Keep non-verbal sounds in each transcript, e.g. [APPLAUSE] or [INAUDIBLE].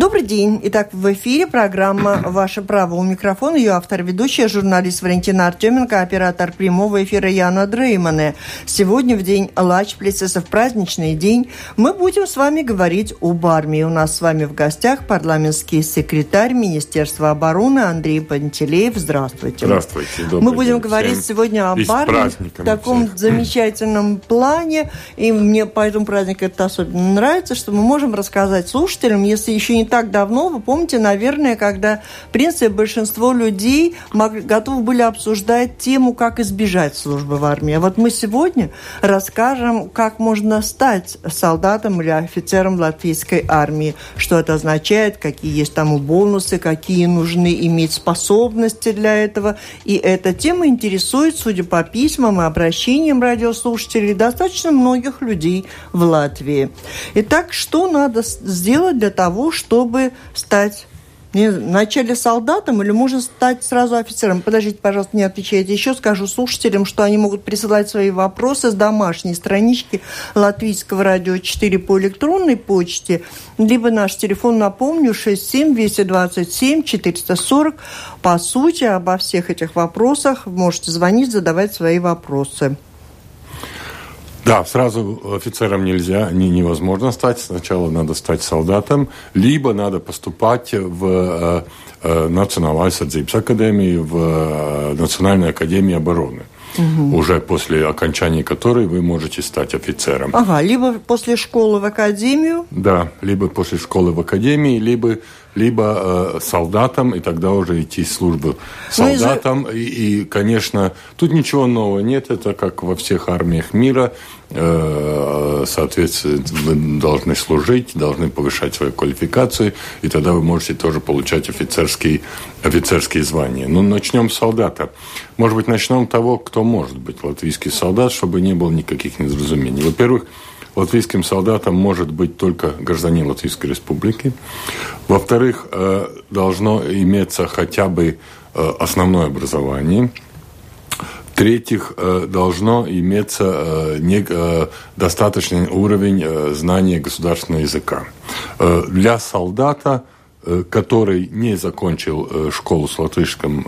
Добрый день. Итак, в эфире программа «Ваше право». У микрофона ее автор, ведущая, журналист Валентина Артеменко, оператор прямого эфира Яна Дреймане. Сегодня, в день Лачплица, в праздничный день, мы будем с вами говорить об армии. У нас с вами в гостях парламентский секретарь Министерства обороны Андрей Пантелеев. Здравствуйте. Здравствуйте. Добрый мы будем день. говорить Всем сегодня об армии в таком всех. замечательном плане. И мне по этому празднику это особенно нравится, что мы можем рассказать слушателям, если еще не так давно, вы помните, наверное, когда, в принципе, большинство людей готовы были обсуждать тему, как избежать службы в армии. А вот мы сегодня расскажем, как можно стать солдатом или офицером латвийской армии, что это означает, какие есть там бонусы, какие нужны иметь способности для этого. И эта тема интересует, судя по письмам и обращениям радиослушателей, достаточно многих людей в Латвии. Итак, что надо сделать для того, чтобы чтобы стать вначале солдатом или можно стать сразу офицером? Подождите, пожалуйста, не отвечайте. Еще скажу слушателям, что они могут присылать свои вопросы с домашней странички Латвийского радио 4 по электронной почте, либо наш телефон, напомню, 67 227 440. По сути, обо всех этих вопросах можете звонить, задавать свои вопросы. Да, сразу офицером нельзя, не, невозможно стать. Сначала надо стать солдатом, либо надо поступать в э, э, Национальную aizsardzības академию, в э, Национальную академию обороны. Угу. Уже после окончания которой вы можете стать офицером. Ага, либо после школы в академию. Да, либо после школы в академии, либо либо э, солдатом, и тогда уже идти в службу солдатом. Ну, и, и, конечно, тут ничего нового нет, это как во всех армиях мира. Э, соответственно, вы должны служить, должны повышать свою квалификацию, и тогда вы можете тоже получать офицерские, офицерские звания. Ну, начнем с солдата. Может быть, начнем того, кто может быть латвийский солдат, чтобы не было никаких недоразумений. Во-первых, латвийским солдатом может быть только гражданин Латвийской Республики. Во-вторых, э, должно иметься хотя бы э, основное образование. В-третьих, э, должно иметься достаточный уровень знания государственного языка. Для солдата который не закончил школу с латышским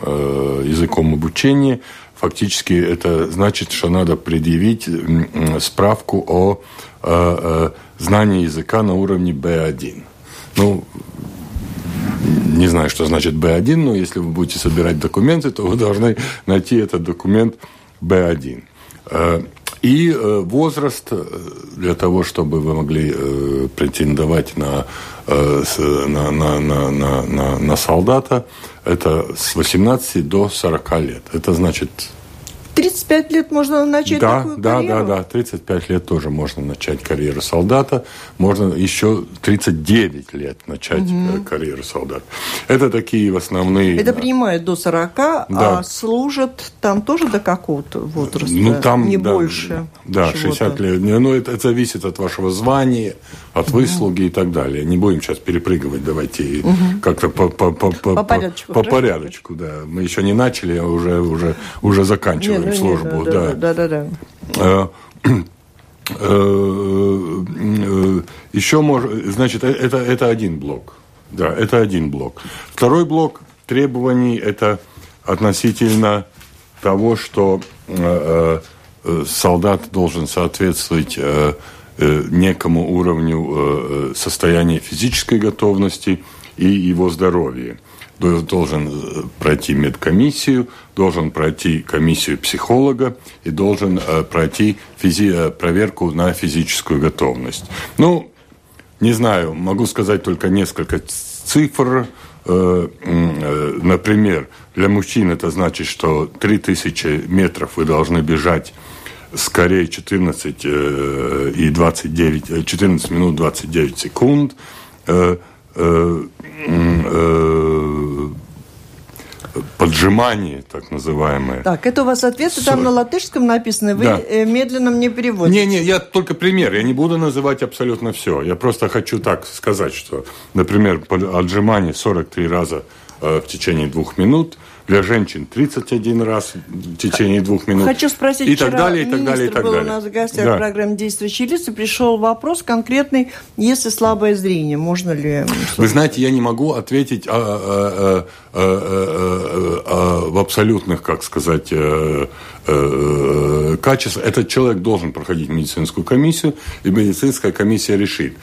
языком обучения, фактически это значит, что надо предъявить справку о э, знании языка на уровне B1. Ну, не знаю, что значит B1, но если вы будете собирать документы, то вы должны найти этот документ B1. Э, и э, возраст для того, чтобы вы могли претендовать на, на, на, на, на, на солдата, это с 18 до 40 лет. Это значит 35 лет можно начать да, такую да, карьеру? Да, да, да. 35 лет тоже можно начать карьеру солдата. Можно еще 39 лет начать угу. карьеру солдата. Это такие основные... Это принимают до 40, а да. а служат там тоже до какого-то возраста? Ну, там, не да, больше. Да, 60 лет. Ну, это, это зависит от вашего звания, от угу. выслуги и так далее. Не будем сейчас перепрыгивать, давайте угу. как-то по, по, по, по, по порядочку. По порядочку, да. Мы еще не начали, а уже, уже, уже заканчиваем ну, службу. да, да, да. да, да. Еще может, значит, это, это один блок. Да, это один блок. Второй блок требований это относительно того, что э, э, солдат должен соответствовать э, э, некому уровню э, состояния физической готовности и его здоровья должен э, пройти медкомиссию, должен пройти комиссию психолога и должен э, пройти физи э, проверку на физическую готовность. Ну, не знаю, могу сказать только несколько цифр. Например, для мужчин это значит, что 3000 метров вы должны бежать скорее 14 и 29, 14 минут 29 секунд поджимание, так называемое. Так, это у вас ответы 40... там на латышском написано, вы да. Э, медленно мне переводите. Не-не, я только пример, я не буду называть абсолютно все. Я просто хочу так сказать, что, например, отжимание 43 раза э, в течение двух минут, для женщин 31 раз в течение двух минут. Хочу спросить, и так далее, и так далее, и так был далее. у нас в гостях да. в программе «Действующие лица», пришел вопрос конкретный, если слабое зрение, можно ли... Вы знаете, я не могу ответить а, а, а, а, а, а, в абсолютных, как сказать, а, а, качествах. Этот человек должен проходить медицинскую комиссию, и медицинская комиссия решит,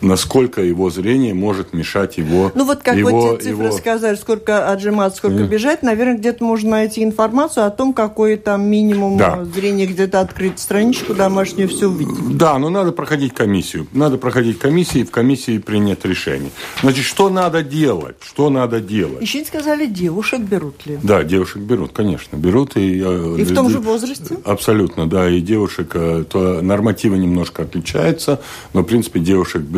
насколько его зрение может мешать его... Ну вот как его, вот те цифры его... сказали, сколько отжиматься, сколько mm. бежать, наверное, где-то можно найти информацию о том, какой там минимум да. зрения, где-то открыть страничку домашнюю, все увидеть. Да, но надо проходить комиссию. Надо проходить комиссию и в комиссии принять решение. Значит, что надо делать? Что надо делать? Еще не сказали, девушек берут ли? Да, девушек берут, конечно, берут. И, э, и в том же возрасте? Абсолютно, да. И девушек, э, то нормативы немножко отличаются, но, в принципе, девушек берут.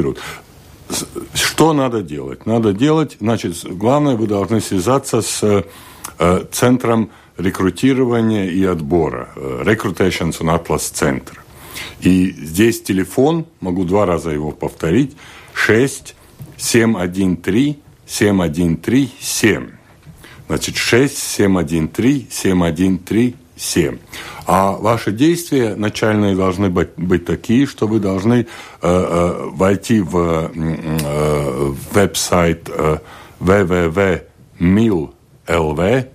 Что надо делать? Надо делать, значит, главное, вы должны связаться с э, центром рекрутирования и отбора, э, Recrutations on Atlas Center. И здесь телефон, могу два раза его повторить, 6 713 713 7. Значит, 6 713 713 7. А ваши действия начальные должны быть, быть такие, что вы должны э, э, войти в э, веб-сайт э, www.mil.lv,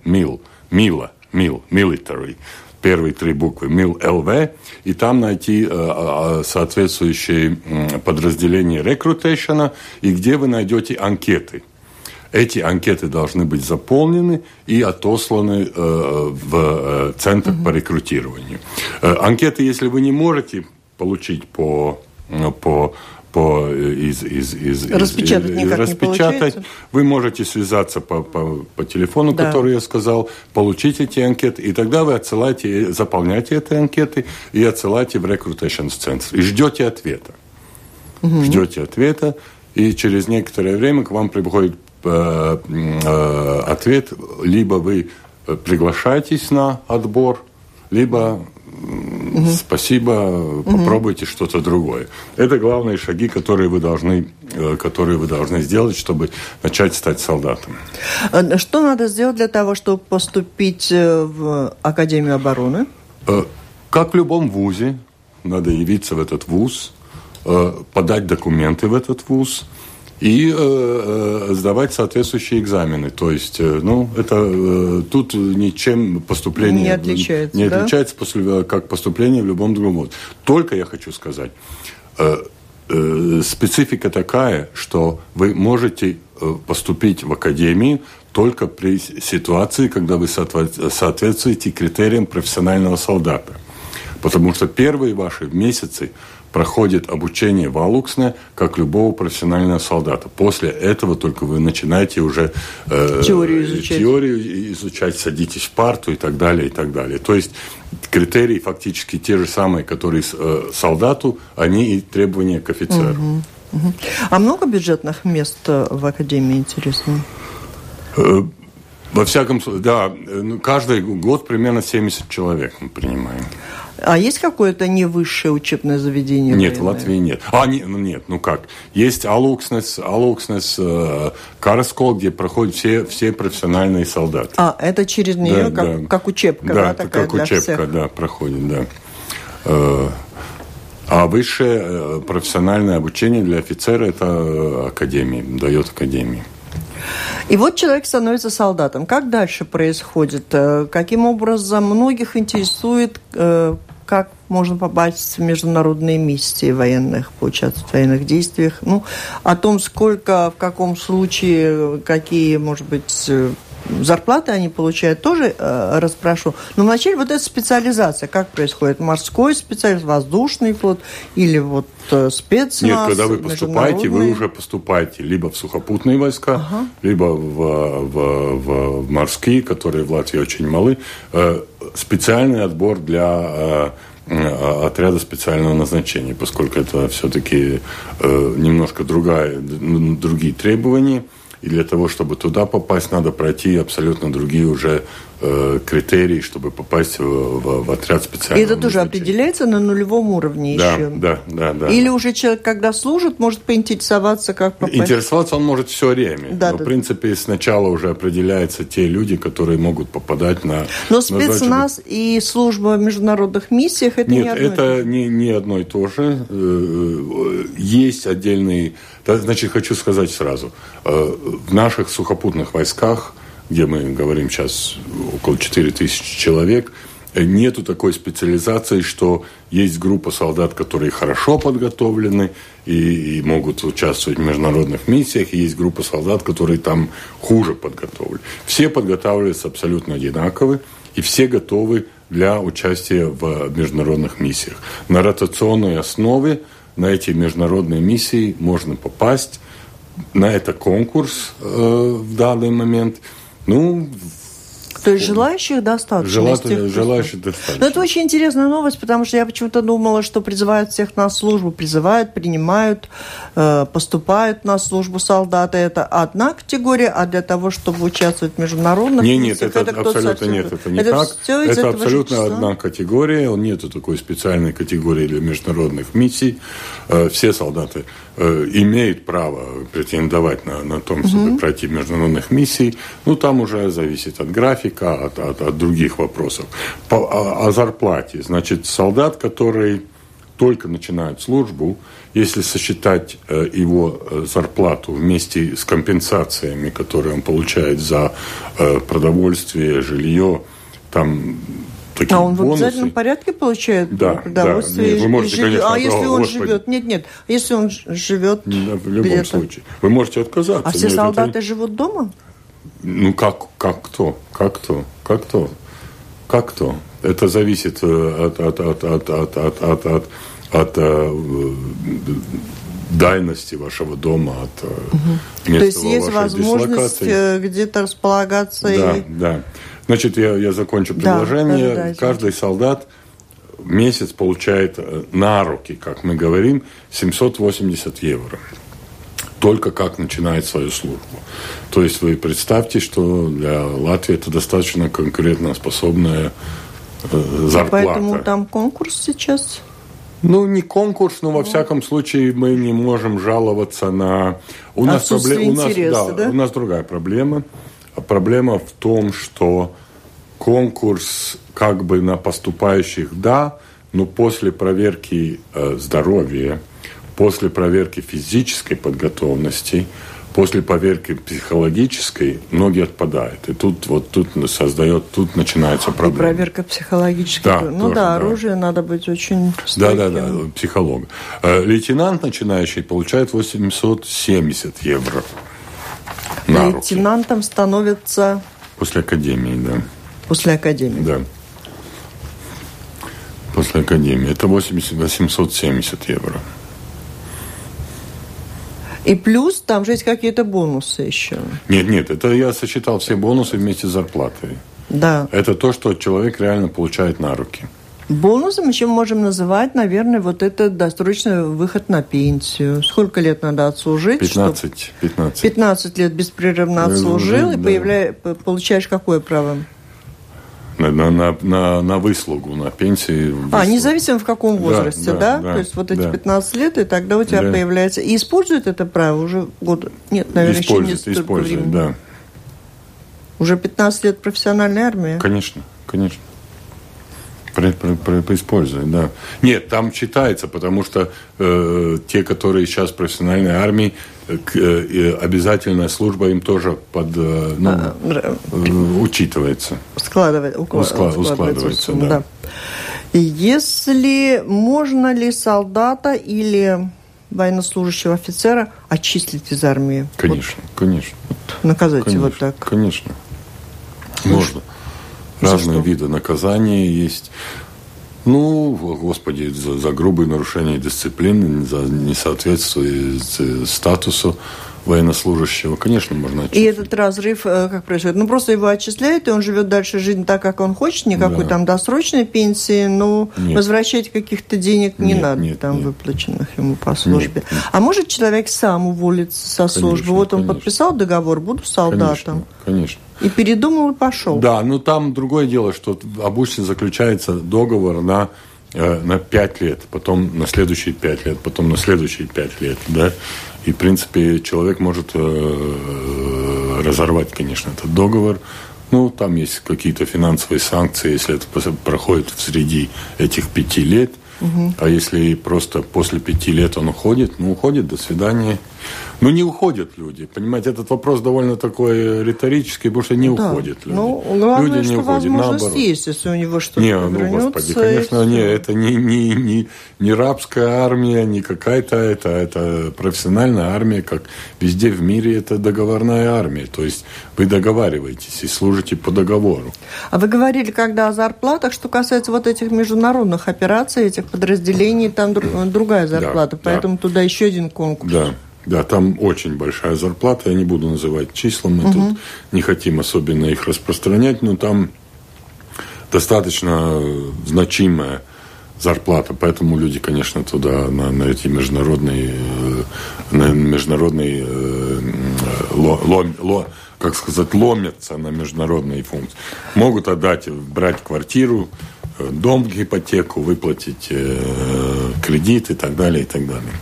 mil, mila, mil, military, первые три буквы. Mil.lv, и там найти э, э, соответствующие подразделения рекрутейшена, и где вы найдете анкеты – эти анкеты должны быть заполнены и отосланы э, в э, Центр угу. по рекрутированию. Э, анкеты, если вы не можете получить по, э, по по, э, из, из, из, распечатать, из, из, распечатать. Вы можете связаться по, по, по телефону, да. который я сказал, получить эти анкеты, и тогда вы отсылаете, заполняете эти анкеты и отсылаете в Recruitation Center. И ждете ответа. Угу. Ждете ответа, и через некоторое время к вам приходит ответ, либо вы приглашаетесь на отбор, либо угу. спасибо, попробуйте угу. что-то другое. Это главные шаги, которые вы должны, э, которые вы должны сделать, чтобы начать стать солдатом. Что надо сделать для того, чтобы поступить в Академию обороны? Как в любом вузе, надо явиться в этот вуз, подать документы в этот вуз, и э, э, сдавать соответствующие экзамены. То есть, э, ну, это э, тут ничем поступление не отличается, не да? после, как поступление в любом другом вузе. Только я хочу сказать, э, э, специфика такая, что вы можете э, поступить в академию только при ситуации, когда вы соответствуете критериям профессионального солдата. Потому что первые ваши месяцы проходит обучение в Алуксне, как любого профессионального солдата. После этого только вы начинаете уже э, теорию, изучать. теорию изучать, садитесь в парту и так далее, и так далее. То есть критерии фактически те же самые, которые э, солдату, они и требования к офицеру. Угу, угу. А много бюджетных мест э, в Академии, интересно? Э, во всяком случае, да, э, ну, каждый год примерно 70 человек мы принимаем. А есть какое-то не высшее учебное заведение? Нет, военное? в Латвии нет. А, не, ну нет, ну как? Есть Алукснес, Алукснес, э, Карскол, где проходят все, все профессиональные солдаты. А, это через нее, да, как, да. как учебка, да, да такая как учебка, всех. да, проходит, да. Э, а высшее э, профессиональное обучение для офицера – это э, академия, дает академия. И вот человек становится солдатом. Как дальше происходит? Э, каким образом многих интересует, как можно попасть в международные миссии военных, поучаствовать в военных действиях. Ну, о том, сколько, в каком случае, какие, может быть, э, зарплаты они получают, тоже э, расспрошу. Но вначале вот эта специализация, как происходит? Морской специалист, воздушный флот или вот э, спецназ? Нет, когда вы поступаете, вы уже поступаете либо в сухопутные войска, ага. либо в, в, в, морские, которые в Латвии очень малы. Э, специальный отбор для э, отряда специального назначения, поскольку это все-таки э, немножко другая, другие требования – и для того, чтобы туда попасть, надо пройти абсолютно другие уже э, критерий, чтобы попасть в, в, в отряд специального. И это тоже определяется на нулевом уровне да, еще. Да, да, да. Или уже человек, когда служит, может поинтересоваться, как попасть. Интересоваться он может все время. Да, но, да. в принципе, сначала уже определяются те люди, которые могут попадать на... Но спецназ на и служба в международных миссиях это Нет, не одно это не, не одно и то же. Э, есть отдельные... Значит, хочу сказать сразу. Э, в наших сухопутных войсках где мы говорим сейчас около 4 тысячи человек, нету такой специализации, что есть группа солдат, которые хорошо подготовлены и, и могут участвовать в международных миссиях, и есть группа солдат, которые там хуже подготовлены. Все подготавливаются абсолютно одинаково, и все готовы для участия в международных миссиях. На ротационной основе на эти международные миссии можно попасть. На это конкурс э, в данный момент – ну, то есть желающих достаточно? Жела... Тех, желающих достаточно. Но это очень интересная новость, потому что я почему-то думала, что призывают всех на службу, призывают, принимают, э, поступают на службу солдаты. Это одна категория, а для того, чтобы участвовать в международных нет, нет, это, это абсолютно нет, это не это так. Это абсолютно одна категория, нет такой специальной категории для международных миссий. Э, все солдаты э, имеют право претендовать на, на том, чтобы угу. пройти международных миссий. Ну, там уже зависит от графика, от, от, от других вопросов. По, о, о зарплате. Значит, солдат, который только начинает службу, если сосчитать э, его э, зарплату вместе с компенсациями, которые он получает за э, продовольствие, жилье, там такие А он бонусы. в обязательном порядке получает да, продовольствие? Да, нет, вы можете, конечно, а если он Господи. живет? Нет, нет. Если он живет да, В любом случае. Вы можете отказаться. А все солдаты это... живут дома? Ну, как, как кто? Как кто? Как кто? Как кто? Это зависит от, от, от, от, от, от, от, от, от э, дальности вашего дома, от угу. места То есть есть возможность где-то располагаться да, и... Да, Значит, я, я закончу предложение. Да, да, да, Каждый солдат месяц получает на руки, как мы говорим, 780 евро. Только как начинает свою службу. То есть вы представьте, что для Латвии это достаточно конкретно способная э, зарплата. Поэтому там конкурс сейчас? Ну, не конкурс, но во ну. всяком случае мы не можем жаловаться на... У нас, проблема, у, нас, да, да? у нас другая проблема. Проблема в том, что конкурс как бы на поступающих да, но после проверки э, здоровья, после проверки физической подготовленности, после проверки психологической многие отпадают. И тут вот тут создает, тут начинается проблема. И проверка психологическая. Да, ну тоже, да, оружие да. надо быть очень стойким. Да, да, да, психолог. Э, лейтенант начинающий получает 870 евро. На Лейтенантом руки. становится... После академии, да. После академии? Да. После академии. Это 80, 870 евро. И плюс там же есть какие-то бонусы еще. Нет, нет, это я сосчитал все бонусы вместе с зарплатой. Да. Это то, что человек реально получает на руки. Бонусом еще можем называть, наверное, вот это досрочный выход на пенсию. Сколько лет надо отслужить? 15. Чтобы... 15. 15 лет беспрерывно отслужил, и да. появля... получаешь какое право? На, на, на, на выслугу, на пенсии. Выслугу. А, независимо в каком возрасте, да? да? да? То есть вот эти да. 15 лет, и тогда у тебя да. появляется... И используют это право уже год? Нет, наверное, использует, еще не Использует, времени. да. Уже 15 лет профессиональной армии? Конечно, конечно. При, при, при, преиспользует, да. Нет, там читается, потому что э, те, которые сейчас в профессиональной армии, обязательная служба им тоже под, э, ну, а, э, учитывается. Складывает, уклад, Усклад, складывается, сумму, да. да. Если можно ли солдата или военнослужащего офицера отчислить из армии? Конечно, вот. конечно. Наказать конечно, его так? Конечно. Можно. Разные виды наказания есть. Ну, господи, за, за грубые нарушения дисциплины, за несоответствие статусу военнослужащего, конечно, можно отчислить. И этот разрыв э, как происходит? Ну, просто его отчисляют, и он живет дальше жизнь так, как он хочет, никакой да. там досрочной пенсии, но нет. возвращать каких-то денег не нет, надо, нет, там, нет. выплаченных ему по службе. Нет, нет. А может человек сам уволиться со конечно, службы? Вот он конечно. подписал договор, буду солдатом. Конечно, конечно. И передумал и пошел. Да, но там другое дело, что обычно заключается договор на на пять лет, потом на следующие пять лет, потом на следующие пять лет, да. И, в принципе, человек может э, разорвать, конечно, этот договор. Ну, там есть какие-то финансовые санкции, если это проходит в среди этих пяти лет. Угу. А если просто после пяти лет он уходит, ну, уходит, до свидания. Ну, не уходят люди. Понимаете, этот вопрос довольно такой риторический, потому что не да. уходят люди. Ну, главное, люди не что уходят. Наоборот. есть, если у него что-то Не, ну, господи, конечно, не, это не, не, не, не рабская армия, не какая-то, это, это профессиональная армия, как везде в мире это договорная армия. То есть вы договариваетесь и служите по договору. А вы говорили, когда о зарплатах, что касается вот этих международных операций, этих подразделений, там другая зарплата, да, поэтому да. туда еще один конкурс. Да. Да, там очень большая зарплата. Я не буду называть числа, мы угу. тут не хотим особенно их распространять, но там достаточно значимая зарплата, поэтому люди, конечно, туда на, на эти международные, э, на международные, э, ло, ло, ло, как сказать, ломятся на международные функции. Могут отдать, брать квартиру, э, дом в ипотеку, выплатить кредит и так далее, и так далее.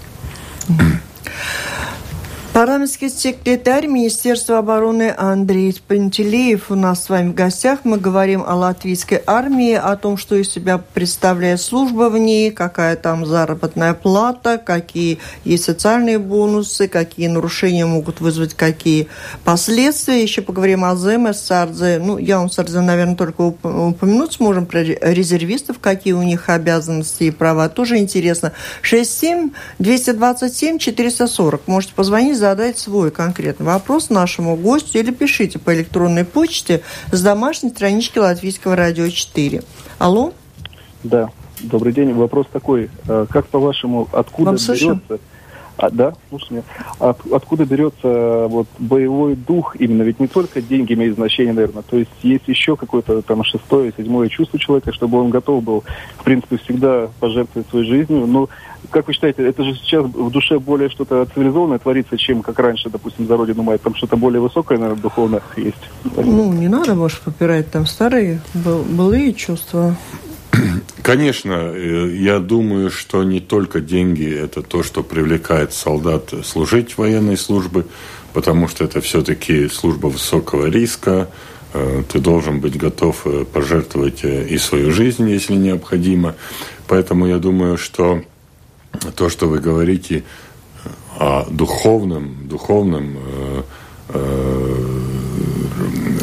Парламентский секретарь Министерства обороны Андрей Пантелеев у нас с вами в гостях. Мы говорим о латвийской армии, о том, что из себя представляет служба в ней, какая там заработная плата, какие есть социальные бонусы, какие нарушения могут вызвать какие последствия. Еще поговорим о ЗМС, САРЗе. Ну, я вам САРЗе, наверное, только упомянуть сможем про резервистов, какие у них обязанности и права. Тоже интересно. 67 227 440. Можете позвонить задать свой конкретный вопрос нашему гостю или пишите по электронной почте с домашней странички Латвийского радио 4. Алло? Да, добрый день. Вопрос такой. Э, как по-вашему, откуда Вам берется... А, да, слушай. От, откуда берется вот боевой дух именно? Ведь не только деньги имеют значение, наверное. То есть есть еще какое-то там шестое, седьмое чувство человека, чтобы он готов был, в принципе, всегда пожертвовать своей жизнью. Но как вы считаете, это же сейчас в душе более что-то цивилизованное творится, чем как раньше, допустим, за Родину мать? Там что-то более высокое, наверное, духовно есть? Ну, не надо, может, попирать там старые былые чувства. [CLEARS THROAT] Конечно, э, я думаю, что не только деньги – это то, что привлекает солдат служить в военной службе, потому что это все-таки служба высокого риска, э, ты должен быть готов э, пожертвовать и свою жизнь, если необходимо. Поэтому я думаю, что то, что вы говорите о духовном, духовном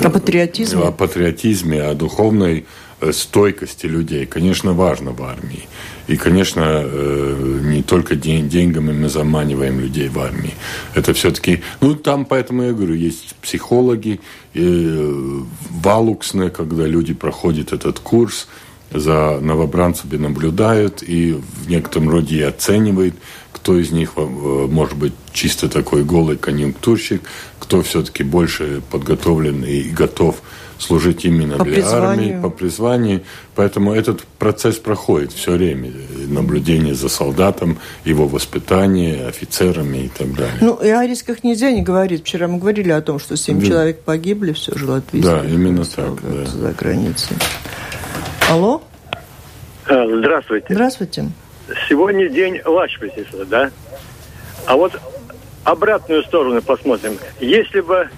о патриотизме. О патриотизме, о духовной стойкости людей, конечно, важно в армии. И, конечно, э, не только день, деньгами мы заманиваем людей в армии. Это все-таки... Ну, там, поэтому я говорю, есть психологи, э, валуксны, когда люди проходят этот курс, за новобранцами наблюдают и в некотором роде и оценивают, кто из них может быть чисто такой голый конъюнктурщик, кто все-таки больше подготовлен и готов служить именно по для призванию. армии, по призванию. Поэтому этот процесс проходит все время. Наблюдение за солдатом, его воспитание, офицерами и так далее. Ну, и о рисках нельзя не говорить. Вчера мы говорили о том, что семь да. человек погибли, все же латвийские Да, именно так. Да. За границей. Алло? А, здравствуйте. Здравствуйте. Сегодня день Лачпасиса, да? А вот обратную сторону посмотрим. Если бы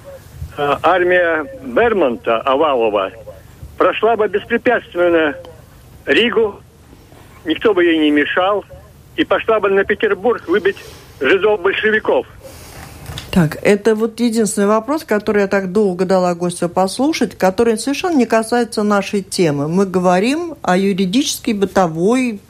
армия Бермонта, Овалова, прошла бы беспрепятственно Ригу, никто бы ей не мешал, и пошла бы на Петербург выбить жидов-большевиков. Так, это вот единственный вопрос, который я так долго дала гостю послушать, который совершенно не касается нашей темы. Мы говорим о юридической, бытовой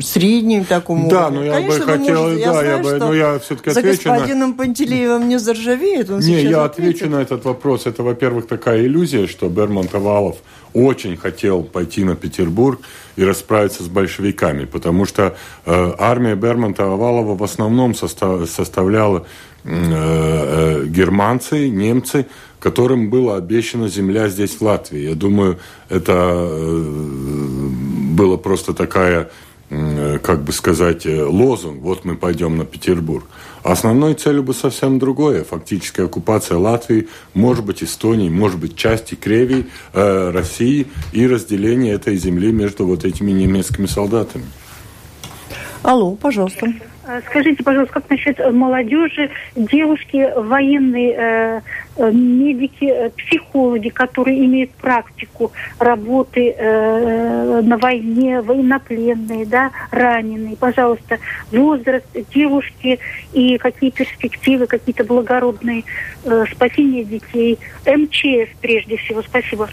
среднем таком да, уровне. но я Конечно, бы хотел, можете, да, я, бы, но я все-таки за отвечу господином на... Пантелеевым не заржавеет, он Не, я ответит. отвечу на этот вопрос. Это, во-первых, такая иллюзия, что Берман Тавалов очень хотел пойти на Петербург и расправиться с большевиками, потому что э, армия Бермонта Овалова в основном состав, составляла германцы, немцы, которым была обещана земля здесь, в Латвии. Я думаю, это э, была просто такая, как бы сказать, э, лозунг. Вот мы пойдем на Петербург. Основной целью бы совсем другое. Фактическая оккупация Латвии, может быть, Эстонии, может быть, части Кревии, э, России и разделение этой земли между вот этими немецкими солдатами. Алло, пожалуйста. Э, скажите, пожалуйста, как насчет молодежи, девушки, военные, э, э, медики, психологи, которые имеют практику работы на войне, военнопленные, да, раненые. Пожалуйста, возраст девушки и какие перспективы, какие-то благородные спасения детей. МЧС прежде всего. Спасибо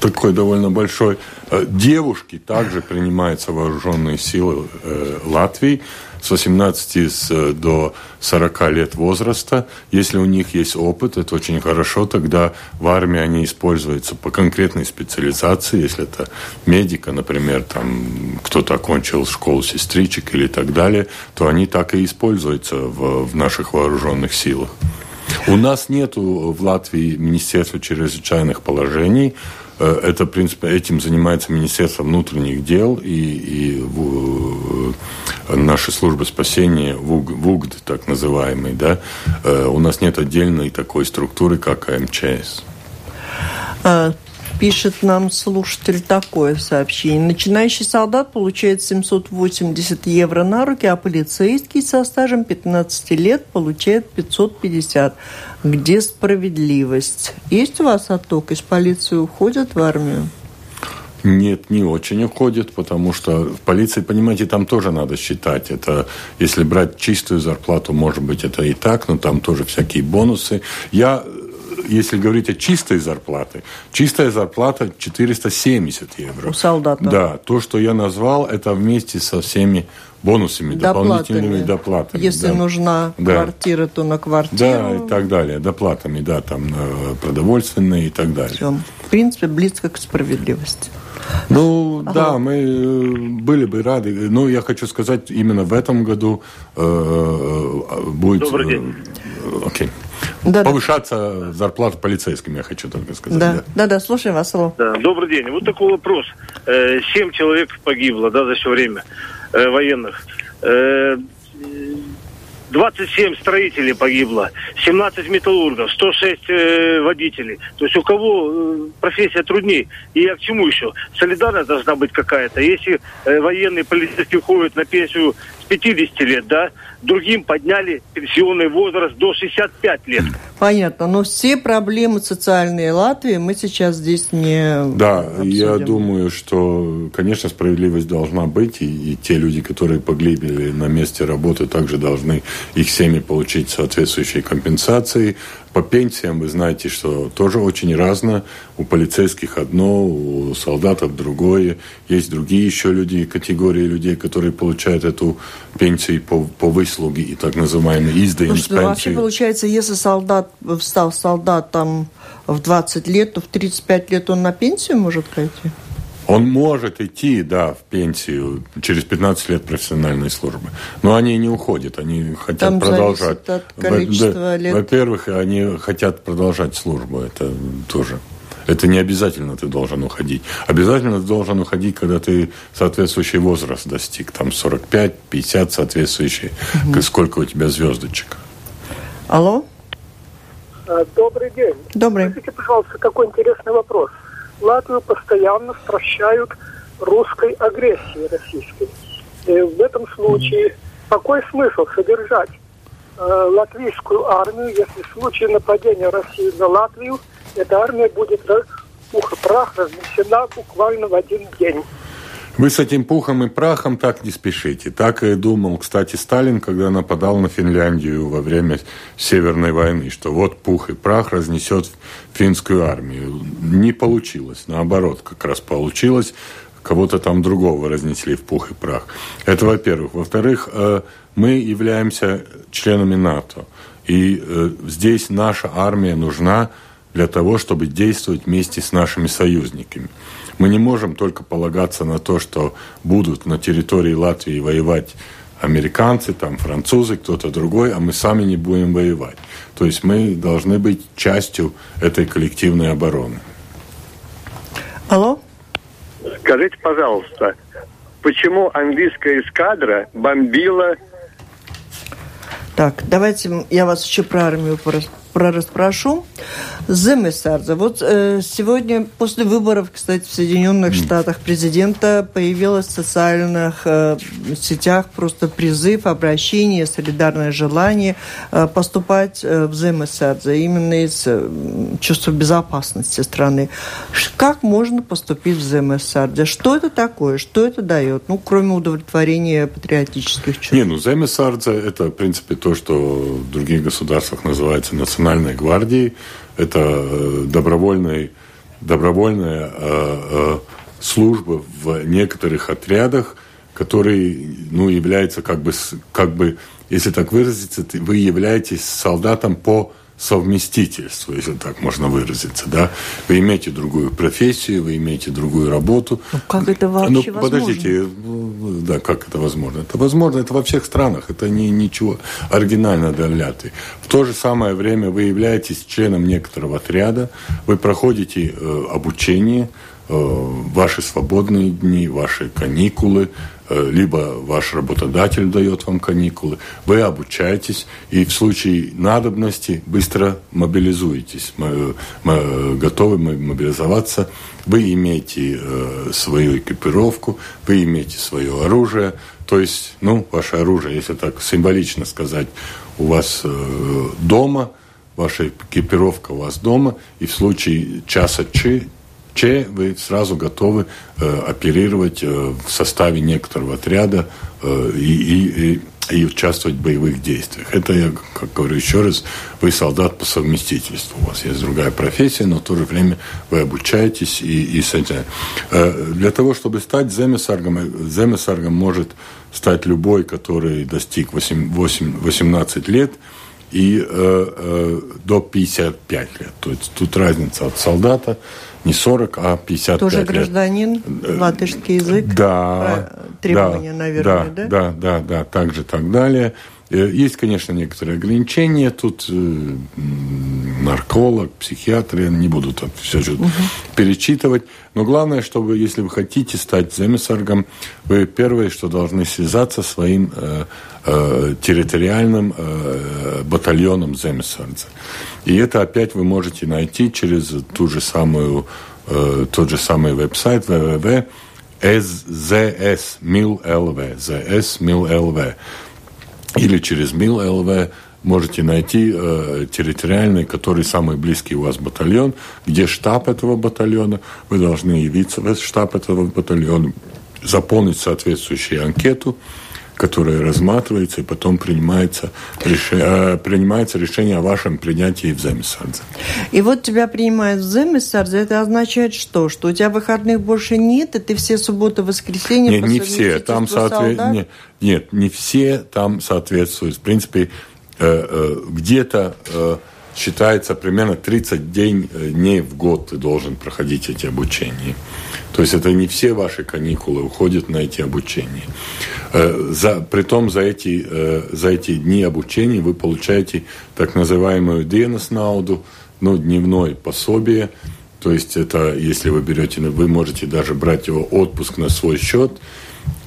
такой довольно большой. Э, девушки также принимаются вооруженные силы э, Латвии с 18 до 40 лет возраста. Если у них есть опыт, это очень хорошо, тогда в армии они используются по конкретной специализации. Если это медика, например, там кто-то окончил школу сестричек или так далее, то они так и используются в, в наших вооруженных силах. У нас нет в Латвии Министерства чрезвычайных положений. Э, это, в принципе, этим занимается Министерство внутренних дел и, и в, э, наши службы спасения, ВУГ, ВУГД, так называемый, да, э, у нас нет отдельной такой структуры, как МЧС. Пишет нам слушатель такое сообщение. Начинающий солдат получает 780 евро на руки, а полицейский со стажем 15 лет получает 550. Где справедливость? Есть у вас отток? Из полиции уходят в армию? Нет, не очень уходит, потому что в полиции, понимаете, там тоже надо считать. Это, если брать чистую зарплату, может быть, это и так, но там тоже всякие бонусы. Я если говорить о чистой зарплате, чистая зарплата 470 евро. У солдата. Да, то, что я назвал, это вместе со всеми бонусами, доплатами. дополнительными доплатами. Если да. нужна да. квартира, то на квартиру. Да, и так далее. Доплатами, да, там продовольственные и так далее. Все. В принципе, близко к справедливости. Ну ага. да, мы э, были бы рады. Но я хочу сказать, именно в этом году э, э будет... Добрый день. Э, окей. Да, повышаться да. зарплата полицейским, я хочу только сказать. Да, да, да, да слушаем вас. Да, добрый день. Вот такой вопрос. Семь человек погибло да, за все время военных. 27 строителей погибло, 17 металлургов, 106 э, водителей. То есть у кого э, профессия труднее? И я к чему еще? Солидарность должна быть какая-то. Если э, военные полицейские уходят на пенсию 50 лет, да, другим подняли пенсионный возраст до 65 лет. Понятно, но все проблемы социальные Латвии мы сейчас здесь не Да, обсудим. я думаю, что, конечно, справедливость должна быть, и, и те люди, которые погибли на месте работы, также должны их семьи получить соответствующие компенсации. По пенсиям вы знаете, что тоже очень разно. У полицейских одно, у солдатов другое. Есть другие еще люди, категории людей, которые получают эту пенсию по, по выслуге и так называемые изданы из пенсии. Вообще получается, если солдат стал солдатом в 20 лет, то в 35 лет он на пенсию может пойти? Он может идти, да, в пенсию через 15 лет профессиональной службы. Но они не уходят, они хотят Там продолжать. От количества лет. Во-первых, они хотят продолжать службу. Это тоже. Это не обязательно ты должен уходить. Обязательно ты должен уходить, когда ты соответствующий возраст достиг. Там 45, 50 соответствующий. Угу. Сколько у тебя звездочек. Алло? А, добрый день. Добрый. Скажите, пожалуйста, такой интересный вопрос. Латвию постоянно стращают русской агрессией российской. И в этом случае какой смысл содержать э, латвийскую армию, если в случае нападения России на Латвию эта армия будет пух и прах разнесена буквально в один день? Вы с этим пухом и прахом так не спешите. Так и думал, кстати, Сталин, когда нападал на Финляндию во время Северной войны, что вот пух и прах разнесет финскую армию. Не получилось. Наоборот, как раз получилось. Кого-то там другого разнесли в пух и прах. Это во-первых. Во-вторых, э, мы являемся членами НАТО. И э, здесь наша армия нужна для того, чтобы действовать вместе с нашими союзниками. Мы не можем только полагаться на то, что будут на территории Латвии воевать американцы, там французы, кто-то другой, а мы сами не будем воевать. То есть мы должны быть частью этой коллективной обороны. Алло? Скажите, пожалуйста, почему английская эскадра бомбила... Так, давайте я вас еще про армию прораспрошу. Земесардзе. Вот э, сегодня, после выборов, кстати, в Соединенных Штатах президента появилось в социальных э, сетях просто призыв, обращение, солидарное желание э, поступать э, в Земесардзе именно из э, чувства безопасности страны. Как можно поступить в Земесардзе? Что это такое? Что это дает? Ну, кроме удовлетворения патриотических чувств. Не, ну Земесардзе это, в принципе, то, что в других государствах называется национальной гвардией это э, добровольный, добровольная э, э, служба в некоторых отрядах, который ну, является как бы, как бы, если так выразиться, вы являетесь солдатом по совместительству, если так можно выразиться, да. Вы имеете другую профессию, вы имеете другую работу. Ну, как это вообще ну, возможно? подождите, да, как это возможно? Это возможно, это во всех странах, это не ничего оригинального для Ляты. В то же самое время вы являетесь членом некоторого отряда, вы проходите э, обучение, э, ваши свободные дни, ваши каникулы, Э, либо ваш работодатель дает вам каникулы, вы обучаетесь и в случае надобности быстро мобилизуетесь, мы, мы готовы мобилизоваться, вы имеете э, свою экипировку, вы имеете свое оружие, то есть, ну, ваше оружие, если так символично сказать, у вас э, дома, ваша экипировка у вас дома, и в случае часа чи Че вы сразу готовы э, оперировать э, в составе некоторого отряда э, и, и, и участвовать в боевых действиях. Это, я как говорю еще раз, вы солдат по совместительству. У вас есть другая профессия, но в то же время вы обучаетесь и, и с этим. Э, для того, чтобы стать земесаргом, э, земесаргом может стать любой, который достиг 8, 8, 18 лет и э, э, до 55 лет. То есть тут разница от солдата не 40, а 55 Тоже лет. гражданин, латышский язык, да, требования, да, наверное, да? Да, да, да, да, так же, так далее. Э, есть, конечно, некоторые ограничения. Тут э, нарколог, психиатр, я не буду тут все же угу. перечитывать. Но главное, чтобы, если вы хотите стать земесаргом, вы первое, что должны связаться своим э, э, территориальным э, батальоном земесардзе. И это опять вы можете найти через ту же самую, э, тот же самый веб-сайт www. SZS.mil.lv, ZS.mil.lv или через МИЛ-ЛВ можете найти э, территориальный, который самый близкий у вас батальон, где штаб этого батальона. Вы должны явиться в штаб этого батальона, заполнить соответствующую анкету, которая рассматривается, и потом принимается, решение, э, принимается решение о вашем принятии в Земисардзе. И вот тебя принимают в Земисардзе, это означает что? Что у тебя выходных больше нет, и ты все субботы, воскресенья Нет, не все. Там соответ... нет, нет, не все там соответствуют. В принципе, э, э, где-то считается примерно 30 день, дней в год ты должен проходить эти обучения. То есть это не все ваши каникулы уходят на эти обучения. Э, за, притом за эти, э, за эти дни обучения вы получаете так называемую dienasnaudu, ну, дневное пособие. То есть это, если вы берете, вы можете даже брать его отпуск на свой счет –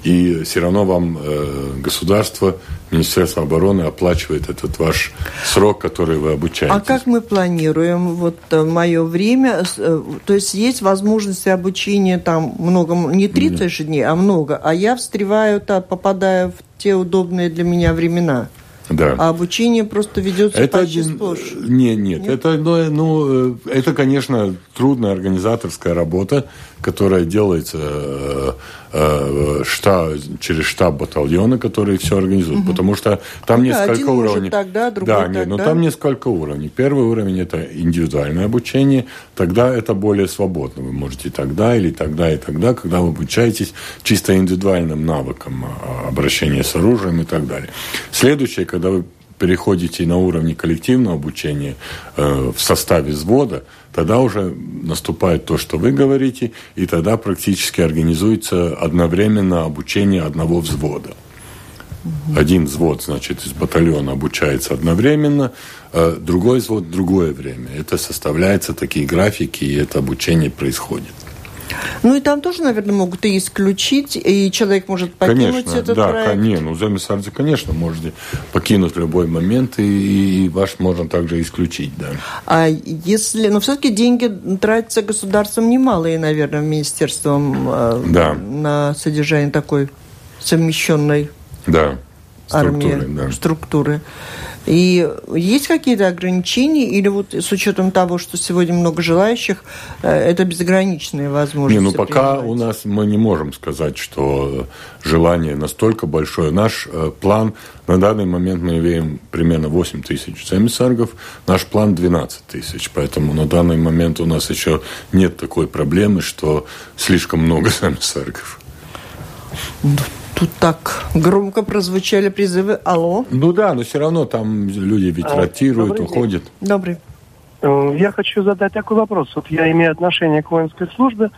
и все равно вам э, государство, Министерство обороны оплачивает этот ваш срок, который вы обучаетесь. А как мы планируем вот э, мое время? Э, то есть есть возможности обучения там много, не 30 же дней, а много, а я встреваю, попадаю в те удобные для меня времена. Да. А обучение просто ведется это, почти сплошь. Не, нет, нет, это, ну, ну, это, конечно, трудная организаторская работа, которая делается э, э, штаб, через штаб батальона, который все организует, угу. потому что там ну, несколько один уровней. Тогда, другой да, нет, но там несколько уровней. Первый уровень это индивидуальное обучение, тогда это более свободно. Вы можете тогда или тогда и тогда, когда вы обучаетесь чисто индивидуальным навыкам а, обращения с оружием и так далее. Следующее, когда вы переходите на уровне коллективного обучения э, в составе взвода, тогда уже наступает то, что вы говорите, и тогда практически организуется одновременно обучение одного взвода. Один взвод, значит, из батальона обучается одновременно, а другой взвод – другое время. Это составляется такие графики, и это обучение происходит. Ну и там тоже, наверное, могут и исключить, и человек может покинуть конечно, этот да, проект. Не, ну Земесардзе, конечно, можете покинуть в любой момент, и, и ваш можно также исключить, да. А если, но все-таки деньги тратятся государством немалые, наверное, министерством э, да. на содержание такой совмещенной да. армии, структуры. Да. И есть какие-то ограничения, или вот с учетом того, что сегодня много желающих, э, это безграничные возможности? Не, ну пока у нас мы не можем сказать, что желание настолько большое. Наш э, план, на данный момент мы имеем примерно 8 тысяч эмиссаргов, наш план 12 тысяч, поэтому на данный момент у нас еще нет такой проблемы, что слишком много [LAUGHS] эмиссаргов. Тут так громко прозвучали призывы «Алло». Ну да, но все равно там люди ведь а, ротируют, уходят. Добрый. Э, я хочу задать такой вопрос. Вот я имею отношение к воинской службе,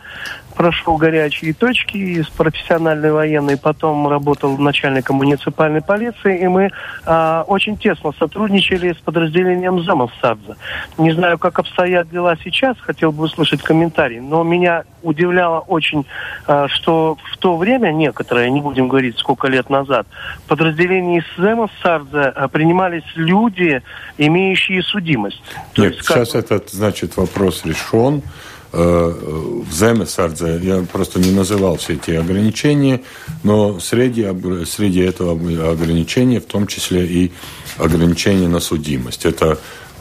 прошел горячие точки из профессиональной военной, потом работал начальником муниципальной полиции, и мы а, очень тесно сотрудничали с подразделением замов САДЗа. Не знаю, как обстоят дела сейчас, хотел бы услышать комментарий, но меня удивляло очень, а, что в то время некоторые, не будем говорить сколько лет назад, в подразделении САДЗа а, принимались люди, имеющие судимость. Нет, есть, сейчас как... этот, значит, вопрос решен. Э, в Земесардзе я просто не называл все эти ограничения, но среди, среди этого ограничения в том числе и ограничение на судимость. Это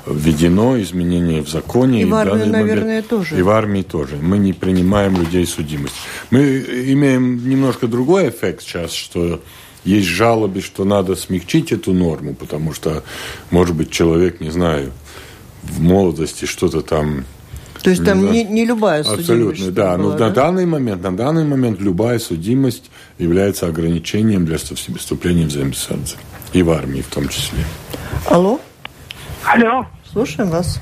введено изменение в законе. И, в армии, наверное, момент, тоже. И в армии тоже. Мы не принимаем людей судимость. Мы имеем немножко другой эффект сейчас, что есть жалобы, что надо смягчить эту норму, потому что, может быть, человек, не знаю, в молодости что-то там то есть там не, не любая судимость. Абсолютно, да. Была, Но да? на данный момент, на данный момент любая судимость является ограничением для вступления в землесадцы. И в армии в том числе. Алло? Алло. Слушаем вас.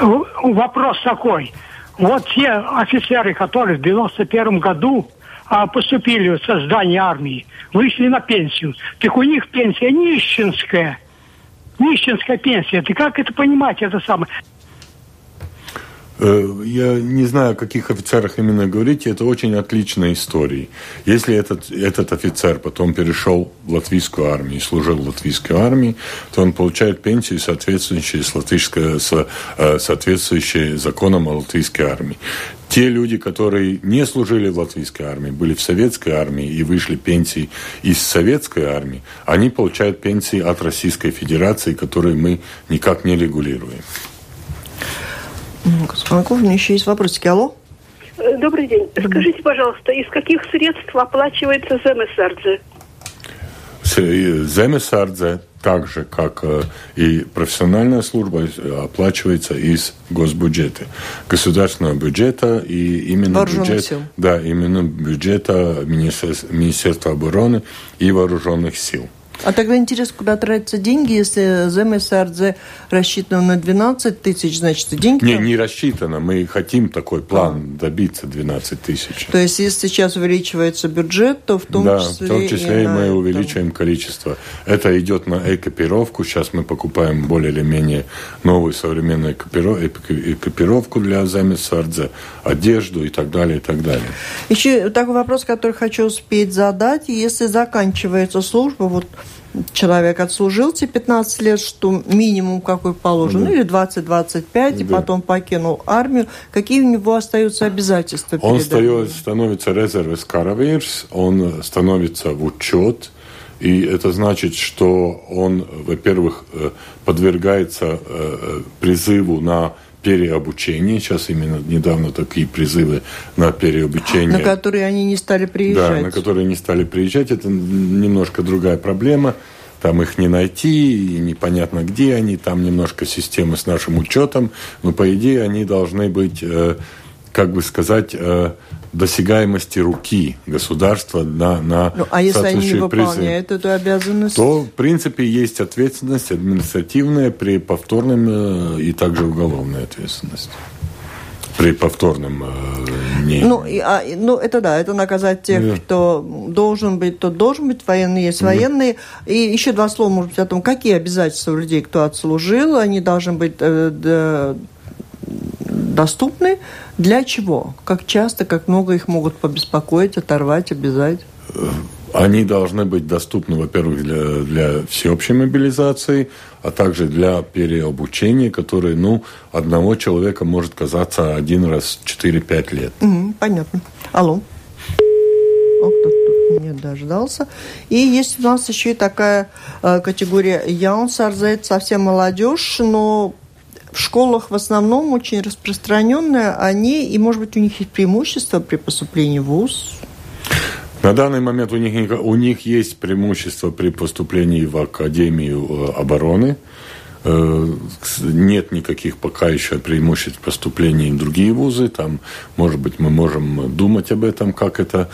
Вопрос такой. Вот те офицеры, которые в 91 году а, поступили в создание армии, вышли на пенсию. Так у них пенсия нищенская. Нищенская пенсия. Ты как это понимать, это самое? Э, я не знаю, о каких офицерах именно говорите, это очень отличная история. Если этот, этот офицер потом перешел в латвийскую армию и служил в латвийской армии, то он получает пенсию, соответствующую, с латвийской, э, соответствующей законам о латвийской армии. Те люди, которые не служили в латвийской армии, были в советской армии и вышли пенсии из советской армии, они получают пенсии от Российской Федерации, которые мы никак не регулируем. Господин у меня еще есть вопросики. Алло? Э, добрый день. Скажите, пожалуйста, из каких средств оплачивается Земесардзе? Земесардзе, так же, как э, и профессиональная служба, оплачивается из госбюджета, государственного бюджета и именно бюджет, сил. да, именно бюджета Министерства обороны и вооруженных сил. А тогда интересно, куда тратятся деньги, если ЗМСРД рассчитано на 12 тысяч, значит, деньги... Не, не рассчитано. Мы хотим такой план а. добиться 12 тысяч. То есть, если сейчас увеличивается бюджет, то в том да, числе... в том числе и, и мы этом. увеличиваем количество. Это идет на экипировку. Сейчас мы покупаем более или менее новую современную экипировку для ЗМСРД, одежду и так далее, и так далее. Еще такой вопрос, который хочу успеть задать. Если заканчивается служба, вот человек отслужил те 15 лет, что минимум какой положен, да. или 20-25, да. и потом покинул армию, какие у него остаются обязательства? Он остается, становится резервис каравирс, он становится в учет, и это значит, что он, во-первых, э, подвергается э, э, призыву на переобучение. Сейчас именно недавно такие призывы на переобучение. На которые они не стали приезжать. Да, на которые не стали приезжать. Это немножко другая проблема. Там их не найти, и непонятно где они. Там немножко системы с нашим учетом. Но, по идее, они должны быть, э, как бы сказать, э, досягаемости руки государства на, на ну, А если они не выполняют призыв, эту обязанность? То, в принципе, есть ответственность административная при повторном э, и также уголовная ответственность при повторном э, не... Ну, и, а, ну, это да, это наказать тех, yeah. кто должен быть, тот должен быть, военные есть военные. И еще два слова, может быть, о том, какие обязательства у людей, кто отслужил, они должны быть э, доступны. Для чего? Как часто, как много их могут побеспокоить, оторвать, обязать? Они должны быть доступны, во-первых, для, для всеобщей мобилизации, а также для переобучения, которое, ну, одного человека может казаться один раз в 4-5 лет. Mm, понятно. Алло. О, кто тут не дождался. И есть у нас еще и такая э, категория Яунсарзет, совсем молодежь, но в школах в основном очень распространенная они, и, может быть, у них есть преимущество при поступлении в ВУЗ? На данный момент у них, у них есть преимущество при поступлении в Академию э, обороны. Э, нет никаких пока еще преимуществ поступления в другие вузы. Там, может быть, мы можем думать об этом, как это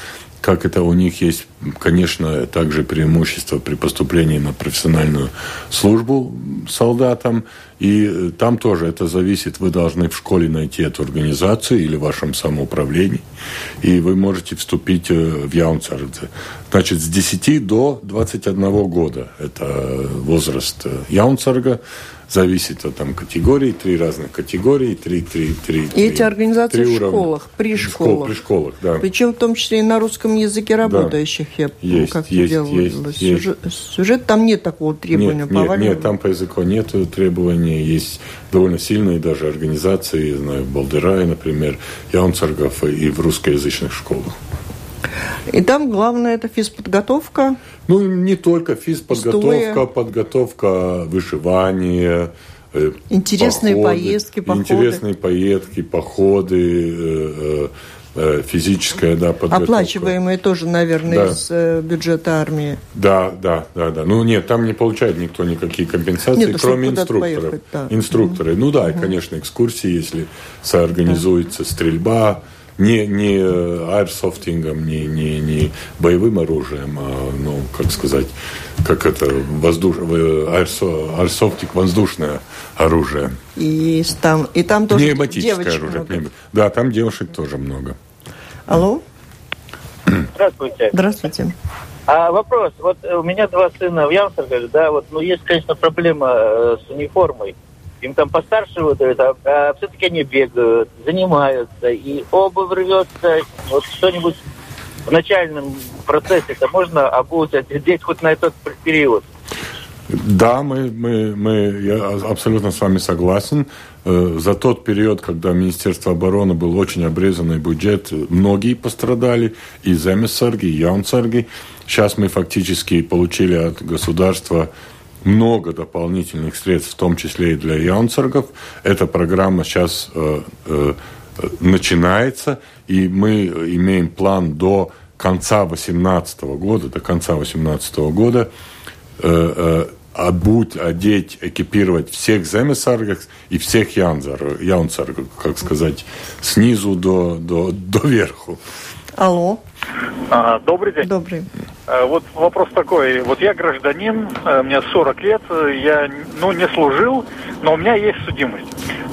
как это у них есть, конечно, также преимущество при поступлении на профессиональную службу солдатам. И э, там тоже это зависит. Вы должны в школе найти эту организацию или в вашем самоуправлении. И вы можете вступить э, в Яунцардзе. Значит, с 10 до 21 года это возраст э, Яунцарга зависит от там категорий, три разных категории, три, три, три. И эти организации три в школах, при школах. Школ, при школах, да. Причем в том числе и на русском языке работающих. Да. Я есть, как есть, делала есть, сюжет, есть. Сюжет там нет такого требования. Нет, нет, нет, там по языку нет требований. Есть довольно сильные даже организации, знаю, Балдерай, например, Яунцергов и в русскоязычных школах. И там главное это физподготовка. Ну, не только физподготовка, История. подготовка вышивания, э, Интересные походы, поездки, походы. Интересные поездки, походы, э, э, физическая да, подготовка. Оплачиваемые тоже, наверное, да. из бюджета армии. Да, да, да, да. Ну нет, там не получает никто никакие компенсации, нет, ну, кроме инструкторов. Поехать, да. Инструкторы. Mm-hmm. Ну да, и, конечно, экскурсии, если соорганизуется да. стрельба, не, не аэрсофтингом, не, не, не боевым оружием, а, ну, как сказать, как это, воздуш... аэрсофтик, воздушное оружие. И там, и там тоже Пневматическое оружие. Много. Да, там девушек тоже много. Алло? Здравствуйте. Здравствуйте. А вопрос, вот у меня два сына в Ямстергале, да, вот, ну, есть, конечно, проблема э, с униформой им там постарше вот это, а все-таки они бегают, занимаются, и обувь рвется, вот что-нибудь в начальном процессе это можно обуть, одеть хоть на этот период. Да, мы, мы, мы, я абсолютно с вами согласен. Э, за тот период, когда Министерство обороны был очень обрезанный бюджет, многие пострадали, и земесарги, и яунцарги. Сейчас мы фактически получили от государства много дополнительных средств, в том числе и для яунцергов. Эта программа сейчас э, э, начинается, и мы имеем план до конца 2018 года, до конца 2018 года э, э, обуть, одеть, экипировать всех земесаргов и всех яунцаргов, как сказать, снизу до, до, до верху. Алло. А, добрый день. Добрый. А, вот вопрос такой. Вот я гражданин, а, мне 40 лет, я ну, не служил, но у меня есть судимость.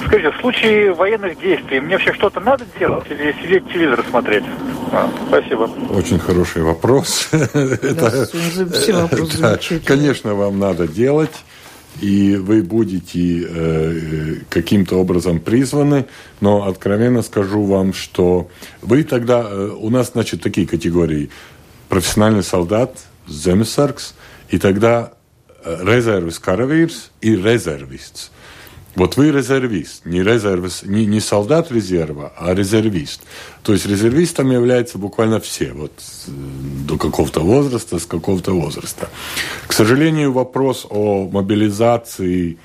Скажите, в случае военных действий мне вообще что-то надо делать или сидеть телевизор смотреть? А, спасибо. Очень хороший вопрос. [LAUGHS] Да, все вопросы [LAUGHS] Конечно, вам надо делать и вы будете э, каким-то образом призваны, но откровенно скажу вам, что вы тогда, э, у нас, значит, такие категории, профессиональный солдат, земесаркс, и тогда э, резервис каравирс и резервист. Вот вы резервист, не, резервист, не, не солдат резерва, а резервист. То есть резервистом являются буквально все, вот до какого-то возраста, с какого-то возраста. К сожалению, вопрос о мобилизации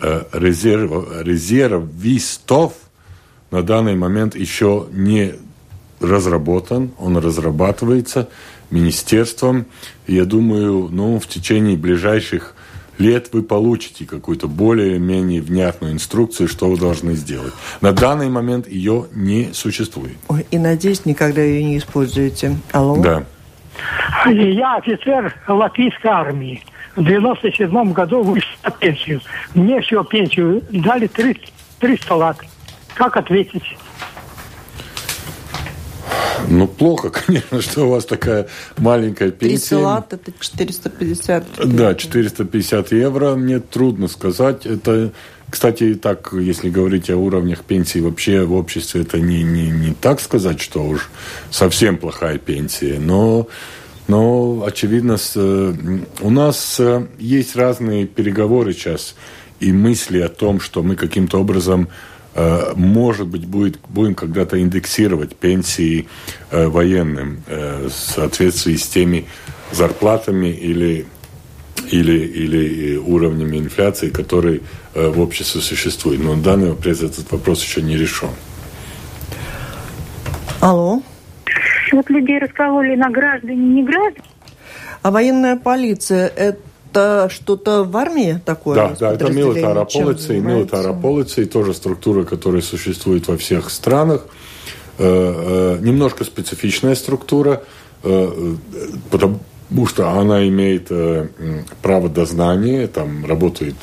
э, резерв, резервистов на данный момент еще не разработан, он разрабатывается министерством. Я думаю, ну, в течение ближайших лет вы получите какую-то более-менее внятную инструкцию, что вы должны сделать. На данный момент ее не существует. Ой, и надеюсь, никогда ее не используете. Алло? Да. Я офицер латвийской армии. В 97 году вышел на пенсию. Мне всего пенсию дали 300, 300 лат. Как ответить? Ну, плохо, [LAUGHS] конечно, что у вас такая маленькая пенсия. 3 лат – это 450. Да, 450 евро. Мне трудно сказать. Это, кстати, так, если говорить о уровнях пенсии вообще в обществе, это не, не, не так сказать, что уж совсем плохая пенсия. Но, но очевидно, э, у нас э, есть разные переговоры сейчас и мысли о том, что мы каким-то образом может быть, будет, будем когда-то индексировать пенсии э, военным э, в соответствии с теми зарплатами или, или, или уровнями инфляции, которые в обществе существуют. Но на данный момент этот вопрос еще не решен. Алло. Вот людей раскололи на граждане, не граждане. А военная полиция – это это что-то в армии такое? Да, да, это милитара полиции. Милитара полиции тоже структура, которая существует во всех странах. Э, э, немножко специфичная структура, э, потому что она имеет право дознания, там работают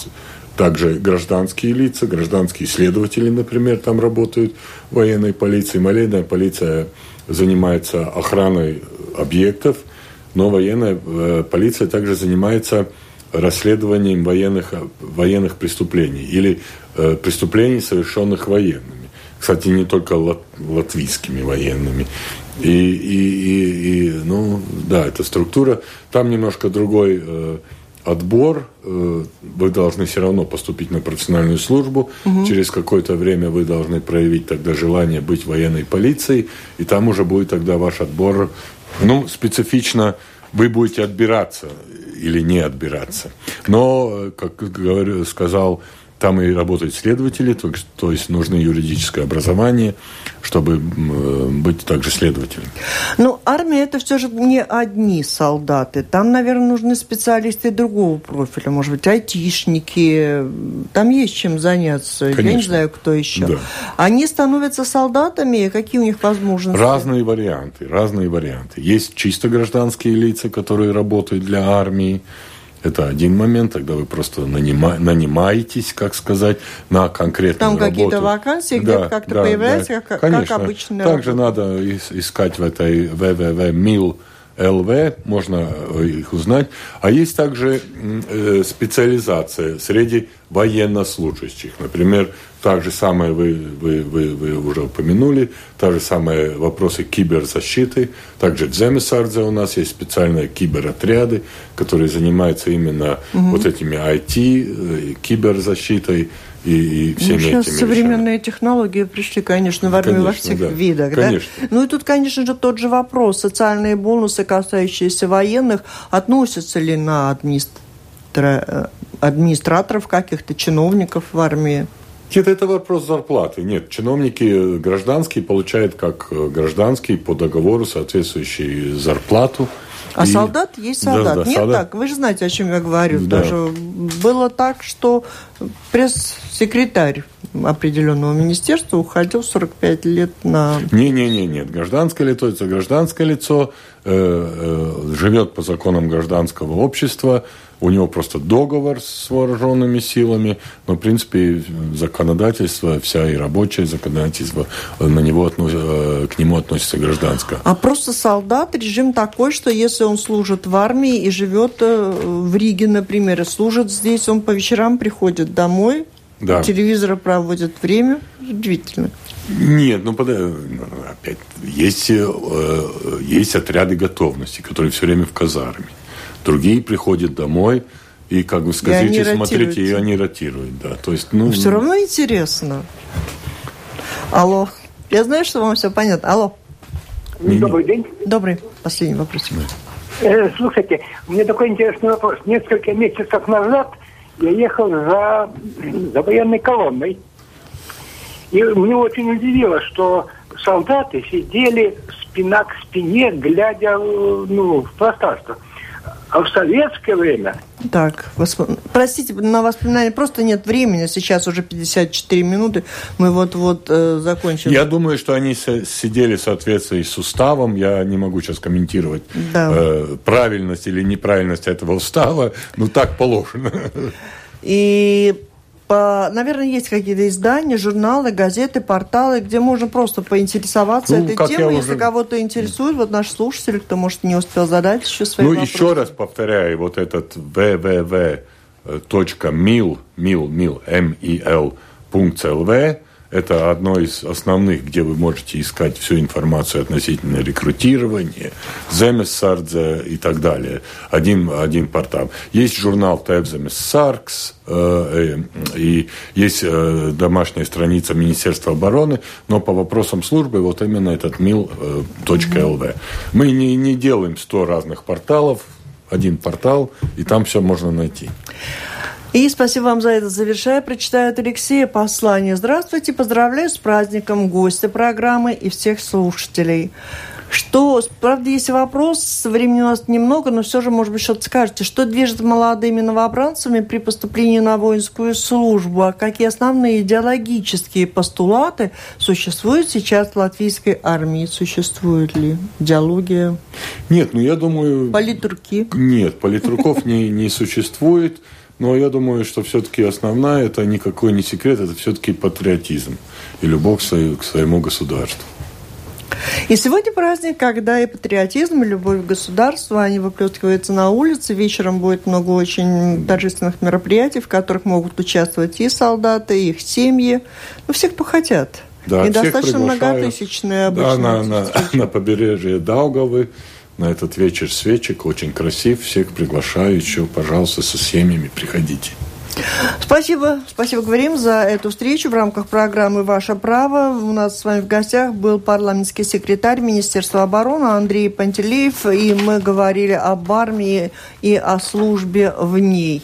также гражданские лица, гражданские следователи, например, там работают военной полиции. Военная полиция занимается охраной объектов – но военная э, полиция также занимается расследованием военных, военных преступлений или э, преступлений, совершенных военными. Кстати, не только лат, латвийскими военными. И, и, и, и, ну, да, эта структура. Там немножко другой э, отбор. Э, вы должны все равно поступить на профессиональную службу. Угу. Через какое-то время вы должны проявить тогда желание быть военной полицией. И там уже будет тогда ваш отбор ну, специфично вы будете отбираться или не отбираться. Но, как говорю, сказал там и работают следователи, то, то есть нужно юридическое образование, чтобы быть также следователем. Ну, армия это все же не одни солдаты. Там, наверное, нужны специалисты другого профиля, может быть, айтишники. Там есть чем заняться. Конечно. Я не знаю, кто еще. Да. Они становятся солдатами, какие у них возможности? Разные варианты, разные варианты. Есть чисто гражданские лица, которые работают для армии. Это один момент, тогда вы просто нанима, нанимаетесь, как сказать, на конкретную Там работу. Там какие-то вакансии, да, где как-то да, появляются, да. как, Конечно. как обычно. Также надо искать в этой www.mil ЛВ, можно э, их узнать. А есть также э, специализация среди военнослужащих. Например, так же самое вы, вы, вы, вы уже упомянули, та же самые вопросы киберзащиты. Также в Земесардзе у нас есть специальные киберотряды, которые занимаются именно угу. вот этими IT, э, киберзащитой и, и всеми ну, сейчас этими современные вещами. технологии пришли, конечно, в армию конечно, во всех да. видах. Конечно. Да? Ну и тут, конечно же, тот же вопрос. Социальные бонусы, касающиеся военных, относятся ли на администра... Э, администраторов каких-то, чиновников в армии? Нет, это вопрос зарплаты. Нет, чиновники гражданские получают как э, гражданские по договору соответствующую зарплату. А и... солдат есть солдат. Да, да, Нет солдат. так, вы же знаете, о чем я говорю. Да. Даже было так, что пресс-секретарь определенного министерства уходил 45 лет на... Не-не-не, нет. Гражданское лицо, это гражданское лицо, э, э, живет по законам гражданского общества, у него просто договор с вооруженными силами, но, в принципе, законодательство, вся и рабочее законодательство, на него, э, к нему относится гражданское. А просто солдат, режим такой, что если он служит в армии и живет э, в Риге, например, и служит здесь, он по вечерам приходит домой, да. телевизора проводит время, удивительно. Нет, ну опять есть, э, есть отряды готовности, которые все время в казарме. Другие приходят домой, и как вы скажите, смотрите, и они ротируют, да. То есть, ну... все равно интересно. Алло. Я знаю, что вам все понятно. Алло. Добрый день. Добрый. Последний вопрос. Э, слушайте, у меня такой интересный вопрос. Несколько месяцев назад я ехал за, за военной колонной. И мне очень удивило, что солдаты сидели спина к спине, глядя ну, в пространство. А в советское время... Так, восп... простите, на воспоминания просто нет времени. Сейчас уже 54 минуты. Мы вот-вот э, закончим. Я думаю, что они сидели в соответствии с уставом. Я не могу сейчас комментировать да. э, правильность или неправильность этого устава. Ну, так положено. И по, наверное, есть какие-то издания, журналы, газеты, порталы, где можно просто поинтересоваться ну, этой темой, если уже... кого-то интересует, вот наш слушатель, кто, может, не успел задать еще свои Ну, вопросы. еще раз повторяю, вот этот www.mil, mil, mil, m-i-l, .lv, это одно из основных, где вы можете искать всю информацию относительно рекрутирования, Земесардзе и так далее. Один, один портал. Есть журнал Тевземес Саркс, э, э, и есть э, домашняя страница Министерства обороны, но по вопросам службы вот именно этот mil.lv. Мы не, не делаем 100 разных порталов, один портал, и там все можно найти. И спасибо вам за это. Завершая, прочитаю от Алексея послание. Здравствуйте, поздравляю с праздником гостя программы и всех слушателей. Что, правда, есть вопрос, времени у нас немного, но все же, может быть, что-то скажете. Что движет молодыми новобранцами при поступлении на воинскую службу? А какие основные идеологические постулаты существуют сейчас в латвийской армии? Существует ли идеология? Нет, ну я думаю... Политруки? Нет, политруков не, не существует. Но я думаю, что все-таки основная, это никакой не секрет, это все-таки патриотизм и любовь к своему государству. И сегодня праздник, когда и патриотизм, и любовь к государству, они выплескиваются на улице. Вечером будет много очень торжественных мероприятий, в которых могут участвовать и солдаты, и их семьи, ну, все, кто хотят. Да, и достаточно многотысячные обычно. Да, на, на, на побережье Даугавы на этот вечер свечек. Очень красив. Всех приглашаю еще, пожалуйста, со семьями приходите. Спасибо, спасибо, говорим за эту встречу в рамках программы «Ваше право». У нас с вами в гостях был парламентский секретарь Министерства обороны Андрей Пантелеев, и мы говорили об армии и о службе в ней.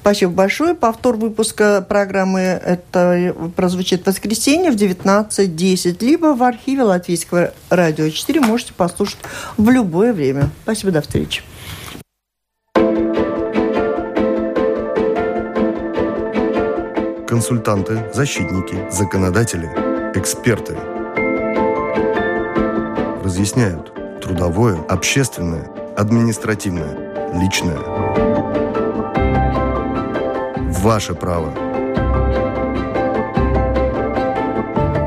Спасибо большое. Повтор выпуска программы это прозвучит в воскресенье в 19.10, либо в архиве Латвийского радио 4 можете послушать в любое время. Спасибо, до встречи. Консультанты, защитники, законодатели, эксперты разъясняют трудовое, общественное, административное, личное – Ваше право.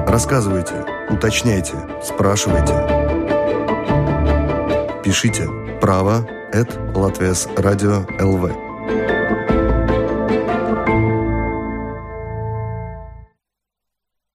Рассказывайте, уточняйте, спрашивайте. Пишите право at Латвес Радио ЛВ.